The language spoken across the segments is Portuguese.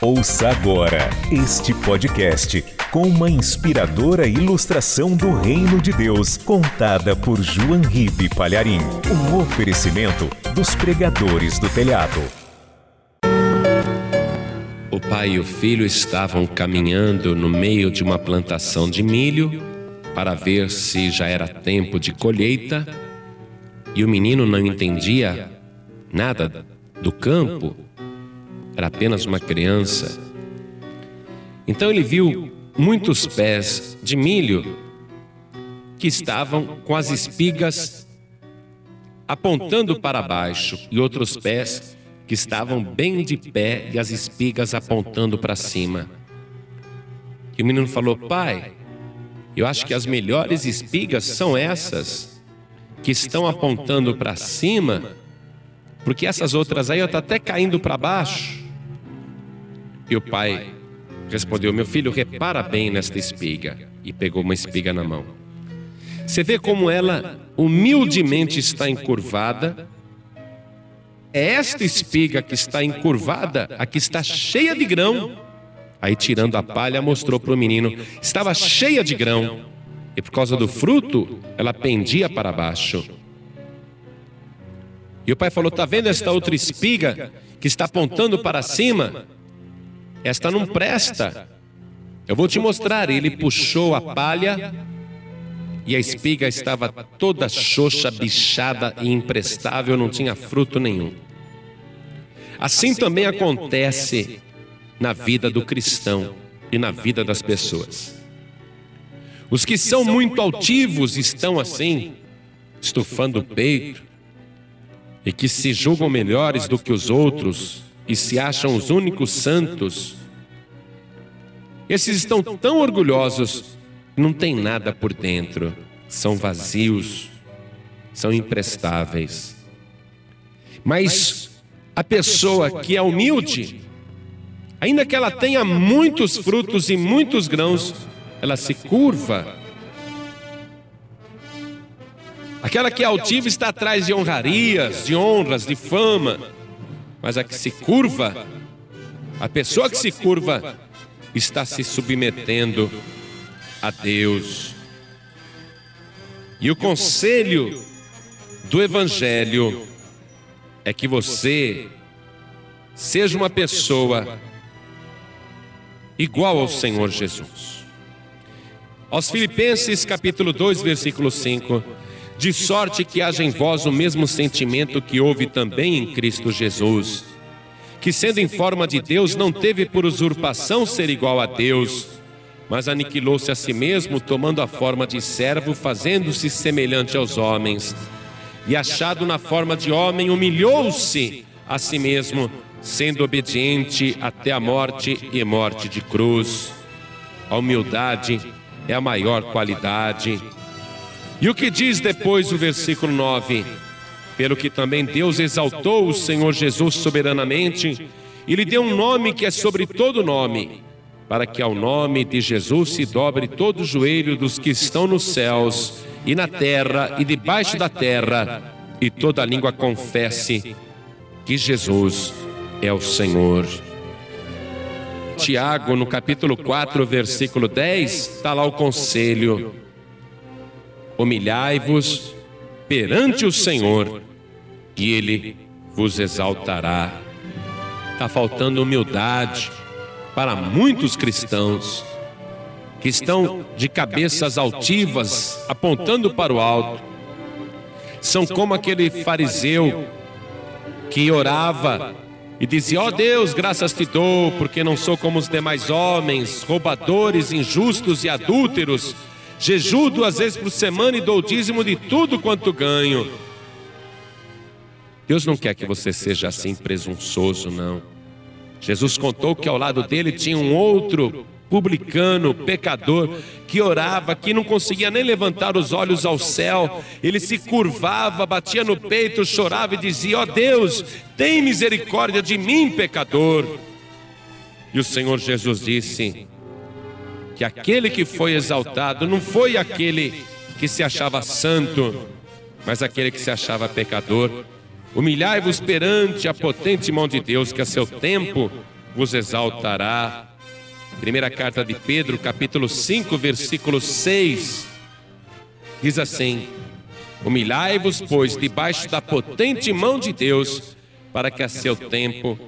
Ouça agora este podcast com uma inspiradora ilustração do Reino de Deus, contada por João Ribe Palharim. Um oferecimento dos pregadores do telhado. O pai e o filho estavam caminhando no meio de uma plantação de milho para ver se já era tempo de colheita, e o menino não entendia nada do campo era apenas uma criança. Então ele viu muitos pés de milho que estavam com as espigas apontando para baixo e outros pés que estavam bem de pé e as espigas apontando para cima. E o menino falou: Pai, eu acho que as melhores espigas são essas que estão apontando para cima, porque essas outras aí estão até caindo para baixo. E o pai respondeu: Meu filho, repara bem nesta espiga. E pegou uma espiga na mão. Você vê como ela humildemente está encurvada. É esta espiga que está encurvada, a que está cheia de grão. Aí, tirando a palha, mostrou para o menino: estava cheia de grão. E por causa do fruto, ela pendia para baixo. E o pai falou: Está vendo esta outra espiga que está apontando para cima? Esta não presta. Eu vou te mostrar. Ele puxou a palha e a espiga estava toda xoxa, bichada e imprestável, não tinha fruto nenhum. Assim também acontece na vida do cristão e na vida das pessoas. Os que são muito altivos estão assim, estufando o peito, e que se julgam melhores do que os outros, e se acham os únicos santos. Esses estão tão orgulhosos, não tem nada por dentro, são vazios, são imprestáveis. Mas a pessoa que é humilde, ainda que ela tenha muitos frutos e muitos grãos, ela se curva. Aquela que é altiva está atrás de honrarias, de honras, de fama mas a que se curva, a pessoa que se curva, está se submetendo a Deus. E o conselho do Evangelho é que você seja uma pessoa igual ao Senhor Jesus. Aos Filipenses capítulo 2, versículo 5 de sorte que haja em vós o mesmo sentimento que houve também em Cristo Jesus, que sendo em forma de Deus, não teve por usurpação ser igual a Deus, mas aniquilou-se a si mesmo, tomando a forma de servo, fazendo-se semelhante aos homens. E achado na forma de homem, humilhou-se a si mesmo, sendo obediente até a morte e morte de cruz. A humildade é a maior qualidade e o que diz depois o versículo 9? Pelo que também Deus exaltou o Senhor Jesus soberanamente e lhe deu um nome que é sobre todo nome, para que ao nome de Jesus se dobre todo o joelho dos que estão nos céus e na terra e debaixo da terra, e toda língua confesse que Jesus é o Senhor. Tiago, no capítulo 4, versículo 10, está lá o conselho humilhai-vos perante o Senhor, e Ele vos exaltará. Está faltando humildade para muitos cristãos que estão de cabeças altivas, apontando para o alto. São como aquele fariseu que orava e dizia: Ó oh Deus, graças te dou, porque não sou como os demais homens, roubadores, injustos e adúlteros Jejuo duas vezes por semana e dou o dízimo de tudo quanto ganho. Deus não quer que você seja assim presunçoso, não. Jesus contou que ao lado dele tinha um outro publicano, pecador, que orava, que não conseguia nem levantar os olhos ao céu, ele se curvava, batia no peito, chorava e dizia: Ó oh Deus, tem misericórdia de mim, pecador. E o Senhor Jesus disse: que aquele que foi exaltado não foi aquele que se achava santo, mas aquele que se achava pecador. Humilhai-vos perante a potente mão de Deus, que a seu tempo vos exaltará. Primeira carta de Pedro, capítulo 5, versículo 6. Diz assim: Humilhai-vos, pois, debaixo da potente mão de Deus, para que a seu tempo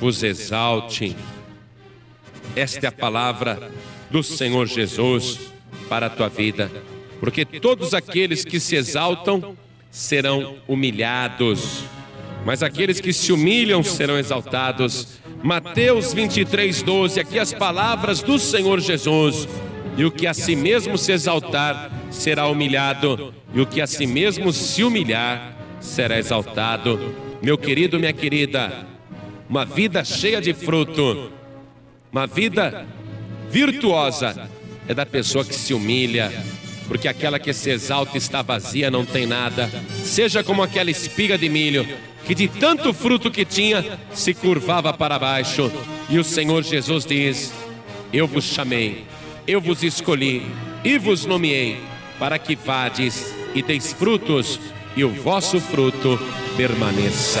vos exalte. Esta é a palavra do Senhor Jesus para a tua vida, porque todos aqueles que se exaltam serão humilhados, mas aqueles que se humilham serão exaltados. Mateus 23, 12, aqui as palavras do Senhor Jesus. E o que a si mesmo se exaltar será humilhado, e o que a si mesmo se humilhar será exaltado. Meu querido, minha querida, uma vida cheia de fruto, uma vida virtuosa é da pessoa que se humilha, porque aquela que se exalta está vazia, não tem nada. Seja como aquela espiga de milho, que de tanto fruto que tinha, se curvava para baixo. E o Senhor Jesus diz: Eu vos chamei, eu vos escolhi e vos nomeei, para que vades e deis frutos, e o vosso fruto permaneça.